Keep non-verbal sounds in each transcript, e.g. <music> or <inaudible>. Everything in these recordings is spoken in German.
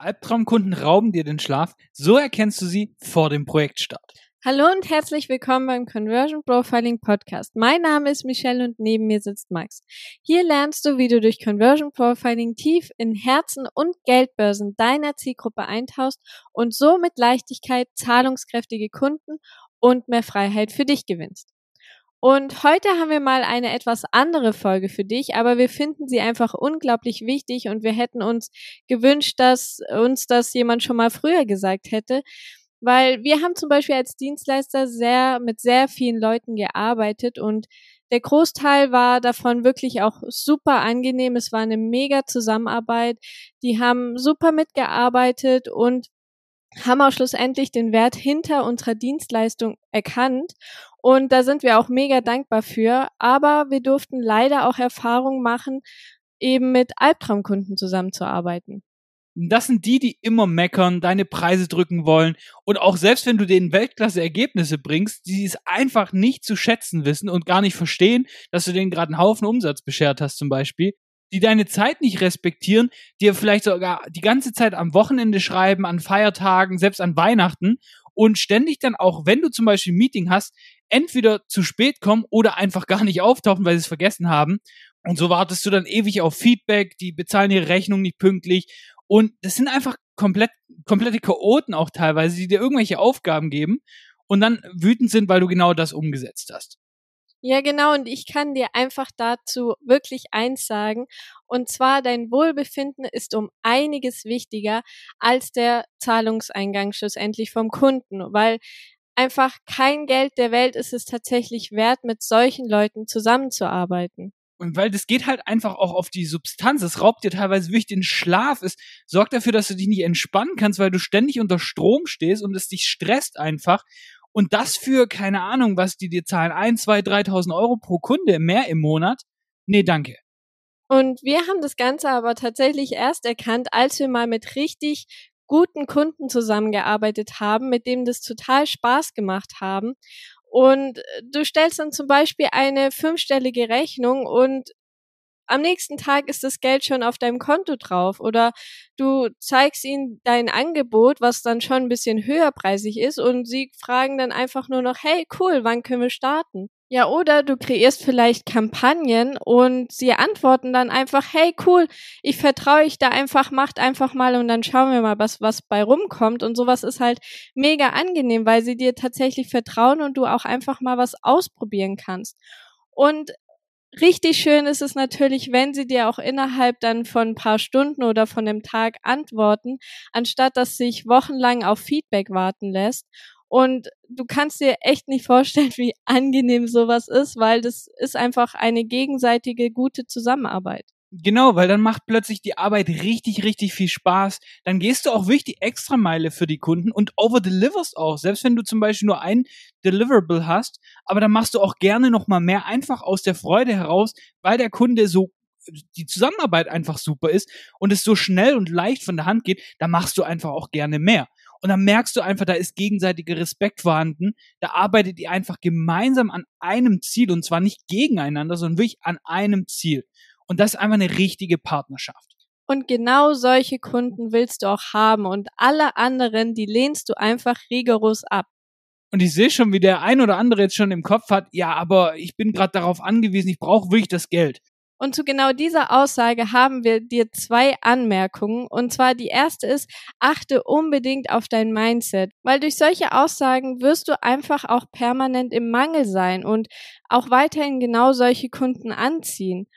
Albtraumkunden rauben dir den Schlaf, so erkennst du sie vor dem Projektstart. Hallo und herzlich willkommen beim Conversion Profiling Podcast. Mein Name ist Michelle und neben mir sitzt Max. Hier lernst du, wie du durch Conversion Profiling tief in Herzen und Geldbörsen deiner Zielgruppe eintauchst und so mit Leichtigkeit zahlungskräftige Kunden und mehr Freiheit für dich gewinnst. Und heute haben wir mal eine etwas andere Folge für dich, aber wir finden sie einfach unglaublich wichtig und wir hätten uns gewünscht, dass uns das jemand schon mal früher gesagt hätte. Weil wir haben zum Beispiel als Dienstleister sehr mit sehr vielen Leuten gearbeitet und der Großteil war davon wirklich auch super angenehm. Es war eine mega Zusammenarbeit. Die haben super mitgearbeitet und haben auch schlussendlich den Wert hinter unserer Dienstleistung erkannt. Und da sind wir auch mega dankbar für. Aber wir durften leider auch Erfahrungen machen, eben mit Albtraumkunden zusammenzuarbeiten. Das sind die, die immer meckern, deine Preise drücken wollen und auch selbst wenn du denen Weltklasse-Ergebnisse bringst, die es einfach nicht zu schätzen wissen und gar nicht verstehen, dass du denen gerade einen Haufen Umsatz beschert hast zum Beispiel, die deine Zeit nicht respektieren, dir vielleicht sogar die ganze Zeit am Wochenende schreiben, an Feiertagen, selbst an Weihnachten und ständig dann auch, wenn du zum Beispiel ein Meeting hast, entweder zu spät kommen oder einfach gar nicht auftauchen, weil sie es vergessen haben. Und so wartest du dann ewig auf Feedback, die bezahlen ihre Rechnung nicht pünktlich. Und das sind einfach komplett, komplette Chaoten auch teilweise, die dir irgendwelche Aufgaben geben und dann wütend sind, weil du genau das umgesetzt hast. Ja, genau. Und ich kann dir einfach dazu wirklich eins sagen. Und zwar, dein Wohlbefinden ist um einiges wichtiger als der Zahlungseingang schlussendlich vom Kunden, weil einfach kein Geld der Welt ist es tatsächlich wert, mit solchen Leuten zusammenzuarbeiten. Und weil das geht halt einfach auch auf die Substanz. Es raubt dir teilweise wirklich den Schlaf. Es sorgt dafür, dass du dich nicht entspannen kannst, weil du ständig unter Strom stehst und es dich stresst einfach. Und das für, keine Ahnung, was die dir zahlen, ein, zwei, dreitausend Euro pro Kunde mehr im Monat. Nee, danke. Und wir haben das Ganze aber tatsächlich erst erkannt, als wir mal mit richtig guten Kunden zusammengearbeitet haben, mit dem das total Spaß gemacht haben. Und du stellst dann zum Beispiel eine fünfstellige Rechnung und am nächsten Tag ist das Geld schon auf deinem Konto drauf oder du zeigst ihnen dein Angebot, was dann schon ein bisschen höherpreisig ist und sie fragen dann einfach nur noch, hey, cool, wann können wir starten? Ja, oder du kreierst vielleicht Kampagnen und sie antworten dann einfach, hey, cool, ich vertraue euch da einfach, macht einfach mal und dann schauen wir mal, was, was bei rumkommt. Und sowas ist halt mega angenehm, weil sie dir tatsächlich vertrauen und du auch einfach mal was ausprobieren kannst. Und Richtig schön ist es natürlich, wenn sie dir auch innerhalb dann von ein paar Stunden oder von dem Tag antworten, anstatt dass sich wochenlang auf Feedback warten lässt. Und du kannst dir echt nicht vorstellen, <laughs> wie angenehm sowas ist, weil das ist einfach eine gegenseitige gute Zusammenarbeit. Genau, weil dann macht plötzlich die Arbeit richtig, richtig viel Spaß. Dann gehst du auch wirklich die Extrameile für die Kunden und overdeliverst auch. Selbst wenn du zum Beispiel nur ein Deliverable hast, aber dann machst du auch gerne nochmal mehr einfach aus der Freude heraus, weil der Kunde so die Zusammenarbeit einfach super ist und es so schnell und leicht von der Hand geht, da machst du einfach auch gerne mehr. Und dann merkst du einfach, da ist gegenseitiger Respekt vorhanden. Da arbeitet ihr einfach gemeinsam an einem Ziel und zwar nicht gegeneinander, sondern wirklich an einem Ziel. Und das ist einfach eine richtige Partnerschaft. Und genau solche Kunden willst du auch haben und alle anderen, die lehnst du einfach rigoros ab. Und ich sehe schon, wie der ein oder andere jetzt schon im Kopf hat, ja, aber ich bin gerade darauf angewiesen, ich brauche wirklich das Geld. Und zu genau dieser Aussage haben wir dir zwei Anmerkungen. Und zwar die erste ist, achte unbedingt auf dein Mindset, weil durch solche Aussagen wirst du einfach auch permanent im Mangel sein und auch weiterhin genau solche Kunden anziehen.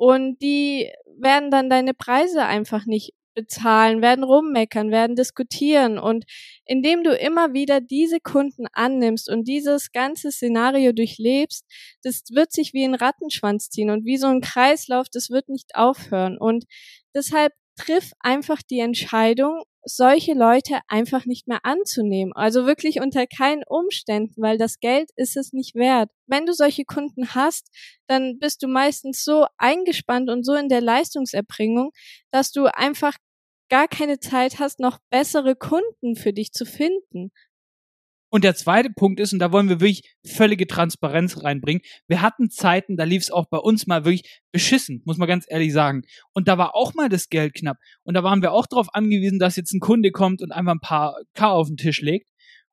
Und die werden dann deine Preise einfach nicht bezahlen, werden rummeckern, werden diskutieren. Und indem du immer wieder diese Kunden annimmst und dieses ganze Szenario durchlebst, das wird sich wie ein Rattenschwanz ziehen und wie so ein Kreislauf, das wird nicht aufhören. Und deshalb triff einfach die Entscheidung, solche Leute einfach nicht mehr anzunehmen. Also wirklich unter keinen Umständen, weil das Geld ist es nicht wert. Wenn du solche Kunden hast, dann bist du meistens so eingespannt und so in der Leistungserbringung, dass du einfach gar keine Zeit hast, noch bessere Kunden für dich zu finden. Und der zweite Punkt ist, und da wollen wir wirklich völlige Transparenz reinbringen, wir hatten Zeiten, da lief es auch bei uns mal wirklich beschissen, muss man ganz ehrlich sagen. Und da war auch mal das Geld knapp. Und da waren wir auch darauf angewiesen, dass jetzt ein Kunde kommt und einfach ein paar K auf den Tisch legt.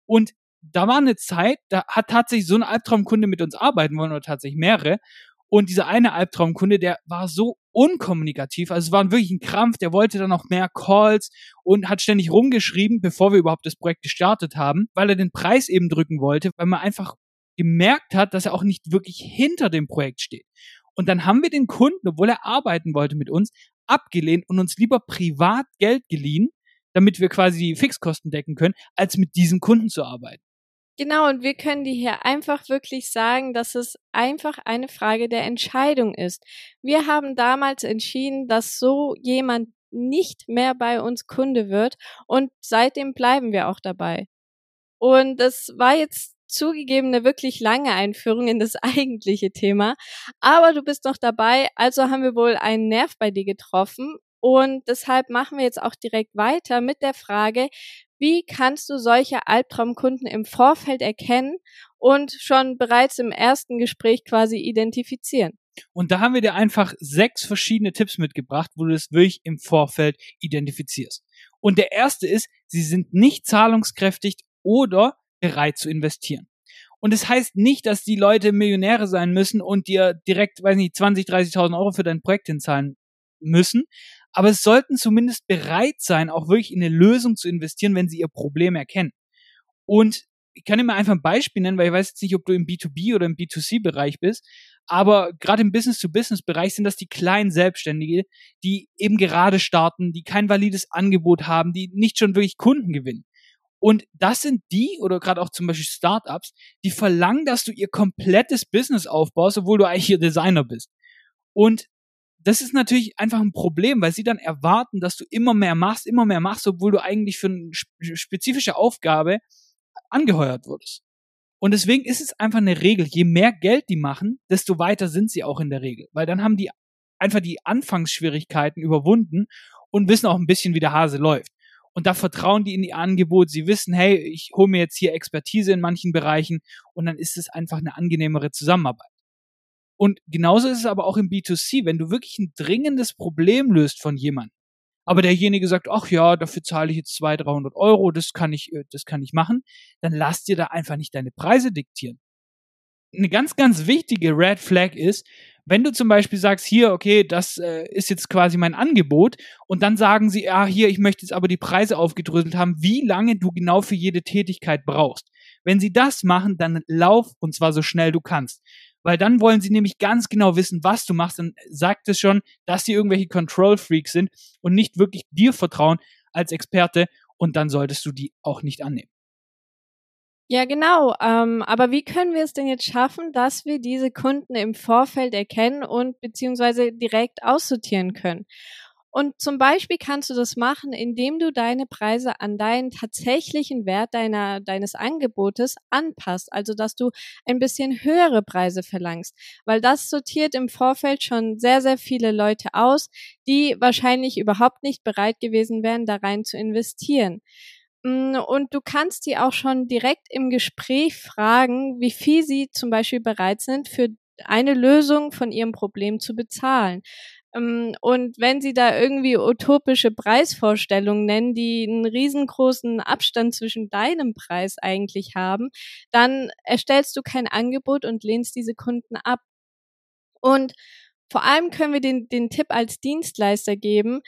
Und da war eine Zeit, da hat tatsächlich so ein Albtraumkunde mit uns arbeiten wollen oder tatsächlich mehrere. Und dieser eine Albtraumkunde, der war so unkommunikativ. Also es war wirklich ein Krampf. Der wollte dann noch mehr Calls und hat ständig rumgeschrieben, bevor wir überhaupt das Projekt gestartet haben, weil er den Preis eben drücken wollte, weil man einfach gemerkt hat, dass er auch nicht wirklich hinter dem Projekt steht. Und dann haben wir den Kunden, obwohl er arbeiten wollte mit uns, abgelehnt und uns lieber privat Geld geliehen, damit wir quasi die Fixkosten decken können, als mit diesem Kunden zu arbeiten. Genau, und wir können dir hier einfach wirklich sagen, dass es einfach eine Frage der Entscheidung ist. Wir haben damals entschieden, dass so jemand nicht mehr bei uns Kunde wird und seitdem bleiben wir auch dabei. Und das war jetzt zugegeben eine wirklich lange Einführung in das <laughs> eigentliche Thema, aber du bist noch dabei, also haben wir wohl einen Nerv bei dir getroffen und deshalb machen wir jetzt auch direkt weiter mit der Frage, wie kannst du solche Albtraumkunden im Vorfeld erkennen und schon bereits im ersten Gespräch quasi identifizieren? Und da haben wir dir einfach sechs verschiedene Tipps mitgebracht, wo du das wirklich im Vorfeld identifizierst. Und der erste ist, sie sind nicht zahlungskräftig oder bereit zu investieren. Und es das heißt nicht, dass die Leute Millionäre sein müssen und dir direkt, weiß nicht, 20, 30.000 Euro für dein Projekt hinzahlen müssen aber es sollten zumindest bereit sein, auch wirklich in eine Lösung zu investieren, wenn sie ihr Problem erkennen. Und ich kann dir mal einfach ein Beispiel nennen, weil ich weiß jetzt nicht, ob du im B2B oder im B2C-Bereich bist, aber gerade im Business-to-Business-Bereich sind das die kleinen Selbstständige, die eben gerade starten, die kein valides Angebot haben, die nicht schon wirklich Kunden gewinnen. Und das sind die, oder gerade auch zum Beispiel Startups, die verlangen, dass du ihr komplettes Business aufbaust, obwohl du eigentlich ihr Designer bist. Und das ist natürlich einfach ein Problem, weil sie dann erwarten, dass du immer mehr machst, immer mehr machst, obwohl du eigentlich für eine spezifische Aufgabe angeheuert wurdest. Und deswegen ist es einfach eine Regel. Je mehr Geld die machen, desto weiter sind sie auch in der Regel. Weil dann haben die einfach die Anfangsschwierigkeiten überwunden und wissen auch ein bisschen, wie der Hase läuft. Und da vertrauen die in die Angebote. Sie wissen, hey, ich hole mir jetzt hier Expertise in manchen Bereichen und dann ist es einfach eine angenehmere Zusammenarbeit. Und genauso ist es aber auch im B2C, wenn du wirklich ein dringendes Problem löst von jemandem, aber derjenige sagt, ach ja, dafür zahle ich jetzt 200, 300 Euro, das kann ich, äh, das kann ich machen, dann lass dir da einfach nicht deine Preise diktieren. Eine ganz, ganz wichtige Red Flag ist, wenn du zum Beispiel sagst, hier, okay, das äh, ist jetzt quasi mein Angebot, und dann sagen sie, ja, hier, ich möchte jetzt aber die Preise aufgedröselt haben, wie lange du genau für jede Tätigkeit brauchst. Wenn sie das machen, dann lauf und zwar so schnell du kannst weil dann wollen sie nämlich ganz genau wissen, was du machst. Dann sagt es schon, dass sie irgendwelche Control Freaks sind und nicht wirklich dir vertrauen als Experte und dann solltest du die auch nicht annehmen. Ja, genau. Ähm, aber wie können wir es denn jetzt schaffen, dass wir diese Kunden im Vorfeld erkennen und beziehungsweise direkt aussortieren können? Und zum Beispiel kannst du das machen, indem du deine Preise an deinen tatsächlichen Wert deiner, deines Angebotes anpasst. Also, dass du ein bisschen höhere Preise verlangst. Weil das sortiert im Vorfeld schon sehr, sehr viele Leute aus, die wahrscheinlich überhaupt nicht bereit gewesen wären, da rein zu investieren. Mm, und du kannst die auch schon direkt im Gespräch fragen, wie viel sie zum Beispiel bereit sind, für eine Lösung von ihrem Problem zu bezahlen. Ähm, und wenn sie da irgendwie utopische Preisvorstellungen nennen, die einen riesengroßen Abstand zwischen deinem Preis eigentlich haben, dann erstellst du kein Angebot und lehnst diese Kunden ab. Und vor allem können wir den, den Tipp als Dienstleister geben,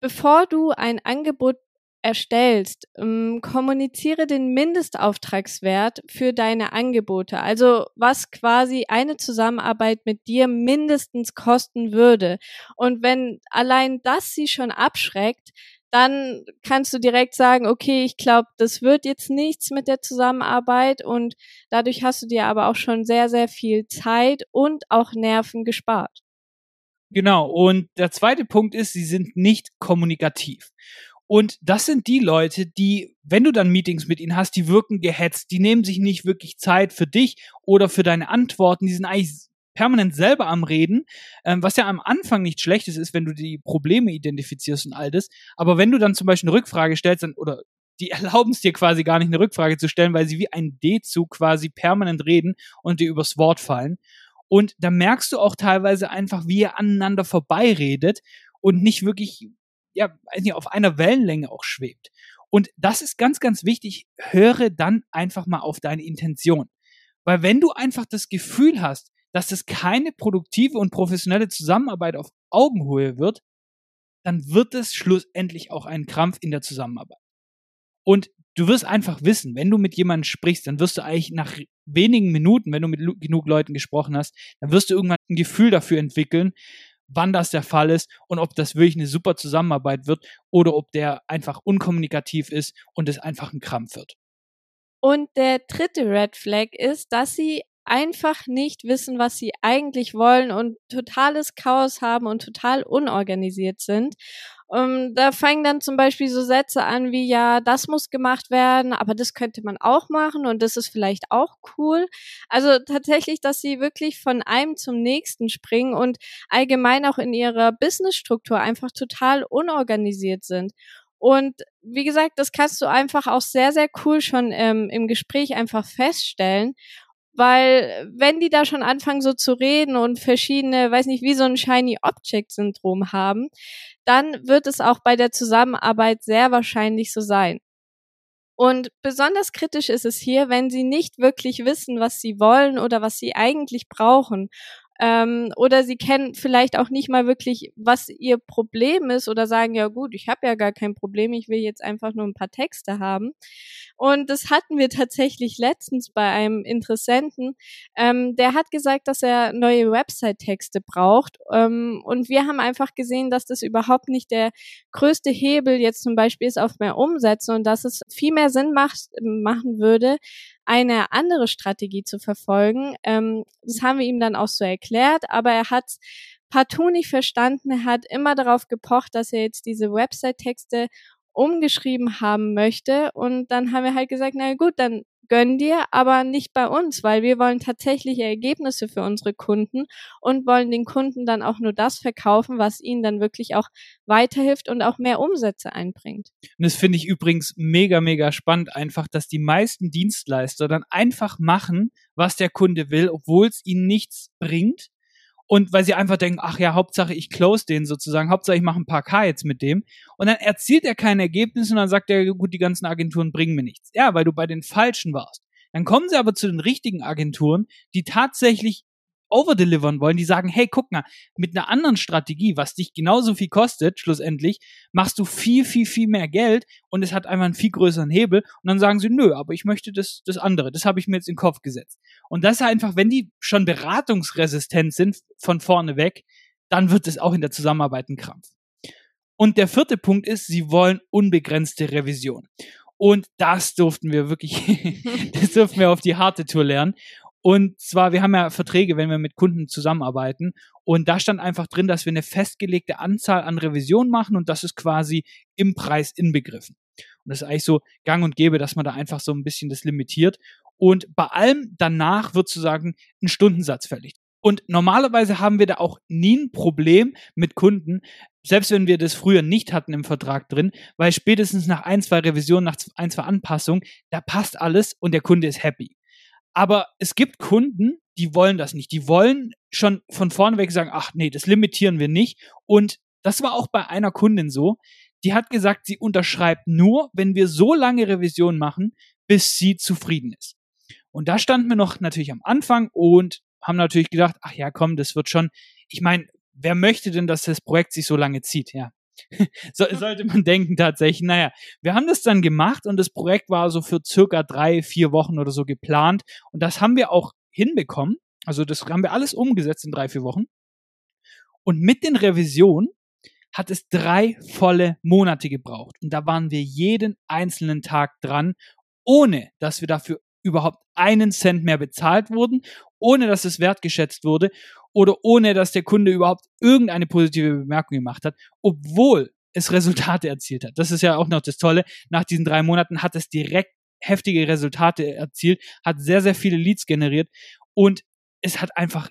bevor du ein Angebot erstellst, ähm, kommuniziere den Mindestauftragswert für deine Angebote. Also was quasi eine Zusammenarbeit mit dir mindestens kosten würde. Und wenn allein das sie schon abschreckt, dann kannst du direkt sagen, okay, ich glaube, das wird jetzt nichts mit der Zusammenarbeit und dadurch hast du dir aber auch schon sehr, sehr viel Zeit und auch Nerven gespart. Genau, und der zweite Punkt ist, sie sind nicht kommunikativ. Und das sind die Leute, die, wenn du dann Meetings mit ihnen hast, die wirken gehetzt, die nehmen sich nicht wirklich Zeit für dich oder für deine Antworten, die sind eigentlich permanent selber am Reden, ähm, was ja am Anfang nicht schlecht ist, ist, wenn du die Probleme identifizierst und all das. Aber wenn du dann zum Beispiel eine Rückfrage stellst dann, oder die <laughs> erlauben es dir quasi gar nicht eine Rückfrage zu stellen, weil sie wie ein D-Zug quasi permanent reden und dir übers Wort fallen. Und da merkst du auch teilweise einfach, wie ihr aneinander vorbeiredet und nicht wirklich, ja, auf einer Wellenlänge auch schwebt. Und das ist ganz, ganz wichtig. Höre dann einfach mal auf deine Intention. Weil wenn du einfach das Gefühl hast, dass es keine produktive und professionelle Zusammenarbeit auf Augenhöhe wird, dann wird es schlussendlich auch ein Krampf in der Zusammenarbeit. Und du wirst einfach wissen, wenn du mit jemandem sprichst, dann wirst du eigentlich nach wenigen Minuten, wenn du mit genug Leuten gesprochen hast, dann wirst du irgendwann ein Gefühl dafür entwickeln, wann das der Fall ist und ob das wirklich eine super Zusammenarbeit wird oder ob der einfach unkommunikativ ist und es einfach ein Krampf wird. Und der dritte Red Flag ist, dass sie einfach nicht wissen, was sie eigentlich wollen und totales Chaos haben und total unorganisiert sind. Um, ähm, da fangen dann zum Beispiel so Sätze an wie, ja, das muss gemacht werden, aber das könnte man auch machen und das ist vielleicht auch cool. Also tatsächlich, dass sie wirklich von einem zum nächsten springen und allgemein auch in ihrer Businessstruktur einfach total unorganisiert sind. Und wie gesagt, das kannst du einfach auch sehr, sehr cool schon ähm, im Gespräch einfach feststellen. Weil wenn die da schon anfangen so zu reden und verschiedene, weiß nicht, wie so ein Shiny Object Syndrom haben, dann wird es auch bei der Zusammenarbeit sehr wahrscheinlich so sein. Und besonders kritisch ist es hier, wenn sie nicht wirklich wissen, was sie wollen oder was sie eigentlich brauchen ähm, oder sie kennen vielleicht auch nicht mal wirklich, was ihr Problem ist oder sagen, ja gut, ich habe ja gar kein Problem, ich will jetzt einfach nur ein paar Texte haben. Und das hatten wir tatsächlich letztens bei einem Interessenten. Ähm, der hat gesagt, dass er neue Website-Texte braucht. Ähm, und wir haben einfach gesehen, dass das überhaupt nicht der größte Hebel jetzt zum Beispiel ist auf mehr Umsätze und dass es viel mehr Sinn macht, machen würde, eine andere Strategie zu verfolgen. Ähm, das haben wir ihm dann auch so erklärt, aber er hat partout nicht verstanden. Er hat immer darauf gepocht, dass er jetzt diese Website-Texte umgeschrieben haben möchte. Und dann haben wir halt gesagt, na gut, dann gönn dir, aber nicht bei uns, weil wir wollen tatsächliche Ergebnisse für unsere Kunden und wollen den Kunden dann auch nur das verkaufen, was ihnen dann wirklich auch weiterhilft und auch mehr Umsätze einbringt. Und das finde ich übrigens mega, mega spannend einfach, dass die meisten Dienstleister dann einfach machen, was der Kunde will, obwohl es ihnen nichts bringt und weil sie einfach denken, ach ja, Hauptsache ich close den sozusagen, Hauptsache ich mache ein paar K jetzt mit dem und dann erzielt er keine Ergebnisse und dann sagt er, gut, die ganzen Agenturen bringen mir nichts. Ja, weil du bei den falschen warst. Dann kommen sie aber zu den richtigen Agenturen, die tatsächlich overdelivern wollen, die sagen, hey, guck mal, mit einer anderen Strategie, was dich genauso viel kostet, schlussendlich, machst du viel, viel, viel mehr Geld und es hat einfach einen viel größeren Hebel und dann sagen sie, nö, aber ich möchte das, das andere, das habe ich mir jetzt in den Kopf gesetzt. Und das ist einfach, wenn die schon beratungsresistent sind von vorne weg, dann wird es auch in der Zusammenarbeit ein Krampf. Und der vierte Punkt ist, sie wollen unbegrenzte Revision. Und das durften wir wirklich, <laughs> das durften wir auf die harte Tour lernen. Und zwar, wir haben ja Verträge, wenn wir mit Kunden zusammenarbeiten. Und da stand einfach drin, dass wir eine festgelegte Anzahl an Revisionen machen und das ist quasi im Preis inbegriffen. Und das ist eigentlich so gang und gäbe, dass man da einfach so ein bisschen das limitiert. Und bei allem danach wird sozusagen ein Stundensatz fällig. Und normalerweise haben wir da auch nie ein Problem mit Kunden, selbst wenn wir das früher nicht hatten im Vertrag drin, weil spätestens nach ein, zwei Revisionen, nach ein, zwei Anpassungen, da passt alles und der Kunde ist happy. Aber es gibt Kunden, die wollen das nicht. Die wollen schon von vorneweg sagen, ach nee, das limitieren wir nicht. Und das war auch bei einer Kundin so. Die hat gesagt, sie unterschreibt nur, wenn wir so lange Revision machen, bis sie zufrieden ist. Und da standen wir noch natürlich am Anfang und haben natürlich gedacht, ach ja, komm, das wird schon. Ich meine, wer möchte denn, dass das Projekt sich so lange zieht? Ja, <laughs> so, sollte man denken tatsächlich. Naja, wir haben das dann gemacht und das Projekt war so für circa drei, vier Wochen oder so geplant. Und das haben wir auch hinbekommen. Also das haben wir alles umgesetzt in drei, vier Wochen. Und mit den Revisionen hat es drei volle Monate gebraucht. Und da waren wir jeden einzelnen Tag dran, ohne dass wir dafür überhaupt einen Cent mehr bezahlt wurden, ohne dass es wertgeschätzt wurde oder ohne dass der Kunde überhaupt irgendeine positive Bemerkung gemacht hat, obwohl es Resultate erzielt hat. Das ist ja auch noch das Tolle. Nach diesen drei Monaten hat es direkt heftige Resultate erzielt, hat sehr, sehr viele Leads generiert und es hat einfach,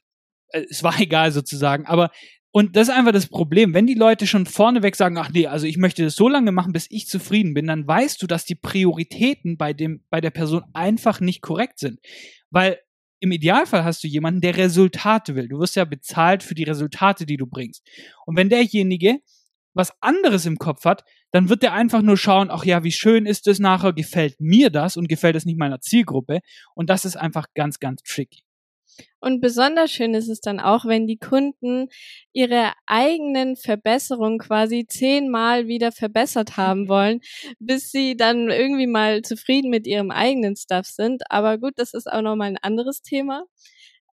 äh, es war <laughs> egal sozusagen, aber Und das ist einfach das Problem. Wenn die Leute schon vorneweg sagen, ach nee, also ich möchte das so lange machen, bis ich zufrieden bin, dann weißt du, dass die Prioritäten bei dem, bei der Person einfach nicht korrekt sind. Weil im Idealfall hast du jemanden, der Resultate will. Du wirst ja bezahlt für die Resultate, die du bringst. Und wenn derjenige was anderes im Kopf hat, dann wird er einfach nur schauen, ach ja, wie schön ist es nachher, gefällt mir das und gefällt es nicht meiner Zielgruppe. Und das ist einfach ganz, ganz tricky. Und besonders schön ist es dann auch, wenn die Kunden ihre eigenen Verbesserungen quasi zehnmal wieder verbessert haben <laughs> wollen, bis sie dann irgendwie mal zufrieden mit ihrem eigenen Stuff sind. Aber gut, das ist auch nochmal ein anderes Thema.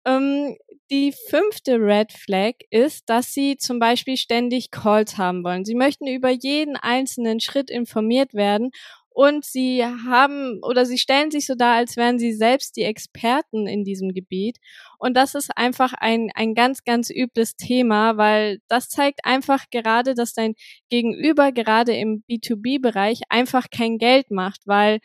Ähm, die fünfte Red Flag ist, dass sie zum Beispiel ständig Calls haben wollen. Sie möchten über jeden einzelnen Schritt informiert werden und sie haben oder sie stellen sich so dar, als wären sie selbst die Experten in diesem Gebiet. Und das ist einfach ein, ein ganz, ganz übles Thema, weil das zeigt einfach gerade, dass dein Gegenüber gerade im B2B-Bereich einfach kein Geld macht, weil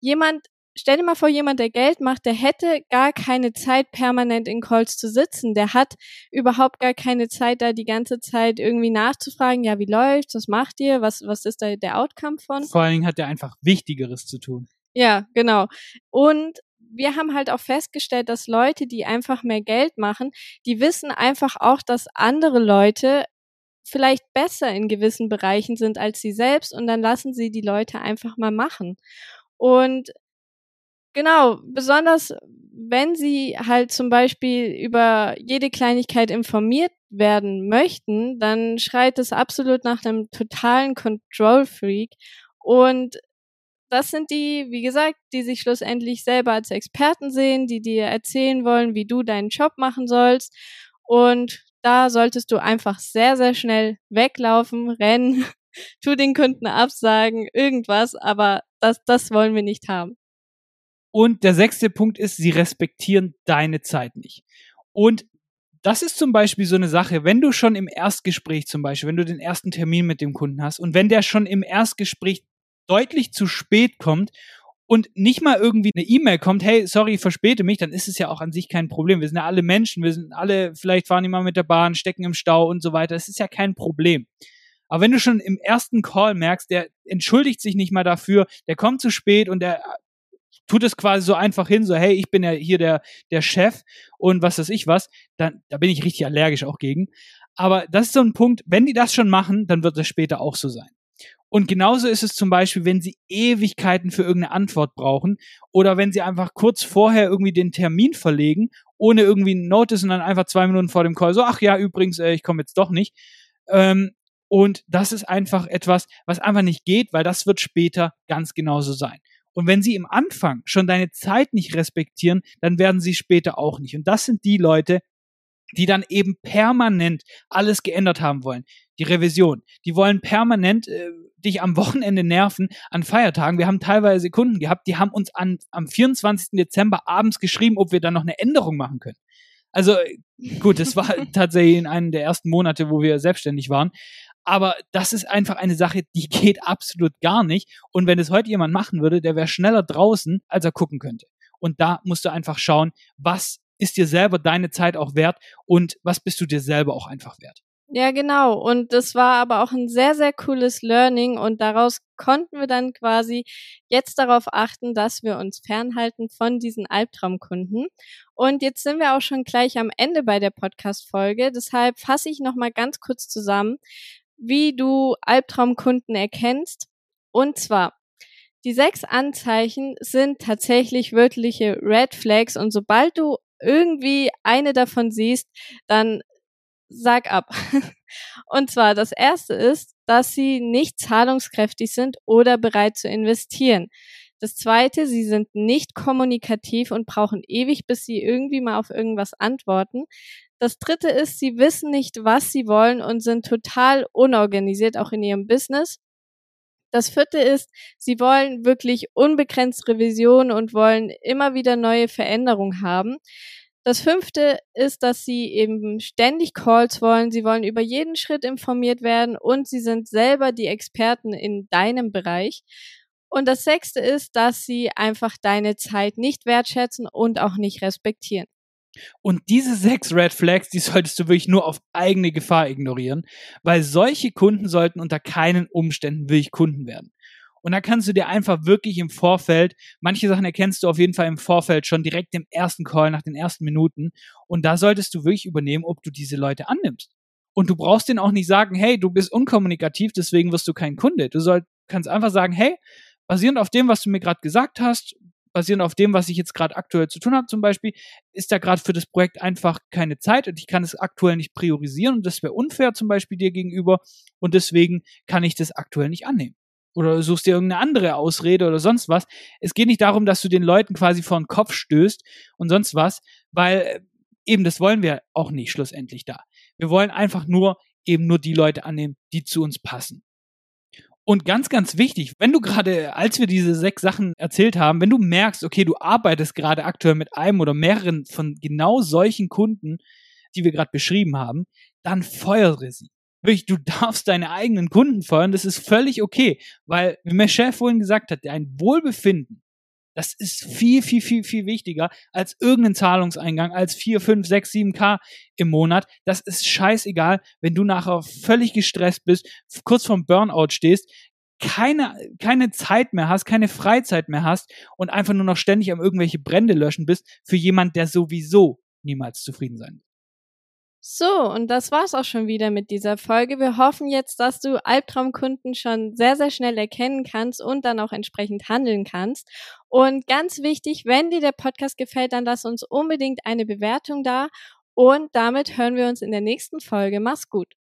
jemand stell dir mal vor, jemand, der Geld macht, der hätte gar keine Zeit, permanent in Calls zu sitzen. Der hat überhaupt gar keine Zeit, da die ganze Zeit irgendwie nachzufragen, ja, wie läuft's, was macht ihr, was, was ist da der Outcome von? Vor allen Dingen hat er einfach Wichtigeres zu tun. Ja, genau. Und wir haben halt auch festgestellt, dass Leute, die einfach mehr Geld machen, die wissen einfach auch, dass andere Leute vielleicht besser in gewissen Bereichen sind als sie selbst und dann lassen sie die Leute einfach mal machen. Und Genau, besonders wenn sie halt zum Beispiel über jede Kleinigkeit informiert werden möchten, dann schreit es absolut nach einem totalen Control Freak. Und das sind die, wie gesagt, die sich schlussendlich selber als Experten sehen, die dir erzählen wollen, wie du deinen Job machen sollst. Und da solltest du einfach sehr, sehr schnell weglaufen, <laughs> rennen, tu den Kunden absagen, irgendwas, aber das, das wollen wir nicht haben. Und der sechste Punkt ist, sie respektieren deine Zeit nicht. Und das ist zum Beispiel so eine Sache, wenn du schon im Erstgespräch zum Beispiel, wenn du den ersten Termin mit dem Kunden hast und wenn der schon im Erstgespräch deutlich zu spät kommt und nicht mal irgendwie eine E-Mail kommt, hey, sorry, ich verspäte mich, dann ist es ja auch an sich kein Problem. Wir sind ja alle Menschen, wir sind alle, vielleicht fahren die mal mit der Bahn, stecken im Stau und so weiter. Das ist ja kein Problem. Aber wenn du schon im ersten Call merkst, der entschuldigt sich nicht mal dafür, der kommt zu spät und der tut es quasi so einfach hin, so, hey, ich bin ja hier der, der Chef und was weiß ich was, dann, da bin ich richtig allergisch auch gegen. Aber das ist so ein Punkt, wenn die das schon machen, dann wird das später auch so sein. Und genauso ist es zum Beispiel, wenn sie Ewigkeiten für irgendeine Antwort brauchen oder wenn sie einfach kurz vorher irgendwie den Termin verlegen, ohne irgendwie ein Notice und dann einfach zwei Minuten vor dem Call so, ach ja, übrigens, äh, ich komme jetzt doch nicht. Ähm, und das ist einfach etwas, was einfach nicht geht, weil das wird später ganz genauso sein. Und wenn sie im Anfang schon deine Zeit nicht respektieren, dann werden sie später auch nicht. Und das sind die Leute, die dann eben permanent alles geändert haben wollen. Die Revision. Die wollen permanent äh, dich am Wochenende nerven, an Feiertagen. Wir haben teilweise Kunden gehabt, die haben uns an, am 24. Dezember abends geschrieben, ob wir dann noch eine Änderung machen können. Also gut, das war <laughs> tatsächlich in einem der ersten Monate, wo wir selbstständig waren. Aber das ist einfach eine Sache, die geht absolut gar nicht. Und wenn es heute jemand machen würde, der wäre schneller draußen, als er gucken könnte. Und da musst du einfach schauen, was ist dir selber deine Zeit auch wert und was bist du dir selber auch einfach wert. Ja, genau. Und das war aber auch ein sehr, sehr cooles Learning und daraus konnten wir dann quasi jetzt darauf achten, dass wir uns fernhalten von diesen Albtraumkunden. Und jetzt sind wir auch schon gleich am Ende bei der Podcast-Folge. Deshalb fasse ich nochmal ganz kurz zusammen wie du Albtraumkunden erkennst. Und zwar, die sechs Anzeichen sind tatsächlich wirkliche Red Flags und sobald du irgendwie eine davon siehst, dann sag ab. <laughs> Und zwar das erste ist, dass sie nicht zahlungskräftig sind oder bereit zu investieren. Das zweite, sie sind nicht kommunikativ und brauchen ewig, bis sie irgendwie mal auf irgendwas antworten. Das dritte ist, sie wissen nicht, was sie wollen und sind total unorganisiert, auch in ihrem Business. Das vierte ist, sie wollen wirklich unbegrenzt Revision und wollen immer wieder neue Veränderungen haben. Das fünfte ist, dass sie eben ständig Calls wollen. Sie wollen über jeden Schritt informiert werden und sie sind selber die Experten in deinem Bereich. Und das sechste ist, dass sie einfach deine Zeit nicht wertschätzen und auch nicht respektieren. Und diese sechs Red Flags, die solltest du wirklich nur auf eigene Gefahr ignorieren, weil solche Kunden sollten unter keinen Umständen wirklich Kunden werden. Und da kannst du dir einfach wirklich im Vorfeld, manche Sachen erkennst du auf jeden Fall im Vorfeld schon direkt im ersten Call, nach den ersten Minuten. Und da solltest du wirklich übernehmen, ob du diese Leute annimmst. Und du brauchst denen auch nicht sagen, hey, du bist unkommunikativ, deswegen wirst du kein Kunde. Du soll, kannst einfach sagen, hey, basierend auf dem, was du mir gerade gesagt hast, basierend auf dem, was ich jetzt gerade aktuell zu tun habe, zum Beispiel, ist da gerade für das Projekt einfach keine Zeit und ich kann es aktuell nicht priorisieren und das wäre unfair zum Beispiel dir gegenüber und deswegen kann ich das aktuell nicht annehmen. Oder suchst dir irgendeine andere Ausrede oder sonst was. Es geht nicht darum, dass du den Leuten quasi vor den Kopf stößt und sonst was, weil äh, eben das wollen wir auch nicht schlussendlich da. Wir wollen einfach nur eben nur die Leute annehmen, die zu uns passen. Und ganz, ganz wichtig, wenn du gerade, als wir diese sechs Sachen erzählt haben, wenn du merkst, okay, du arbeitest gerade aktuell mit einem oder mehreren von genau solchen Kunden, die wir gerade beschrieben haben, dann feuere sie. Wirklich, du <laughs> darfst deine eigenen Kunden feuern, das ist völlig okay, weil, wie mein Chef vorhin gesagt hat, ein Wohlbefinden das ist viel, viel, viel, viel wichtiger als irgendein Zahlungseingang, als 4, 5, 6, 7k im Monat. Das ist scheißegal, wenn du nachher völlig gestresst bist, kurz vorm Burnout stehst, keine, keine Zeit mehr hast, keine Freizeit mehr hast und einfach nur noch ständig am irgendwelche Brände löschen bist für jemand, der sowieso niemals zufrieden sein wird. So, und das war's auch schon wieder mit dieser Folge. Wir hoffen jetzt, dass du Albtraumkunden schon sehr, sehr schnell erkennen kannst und dann auch entsprechend handeln kannst. Und ganz wichtig, wenn dir der Podcast gefällt, dann lass uns unbedingt eine Bewertung da. Und damit hören wir uns in der nächsten Folge. Mach's gut.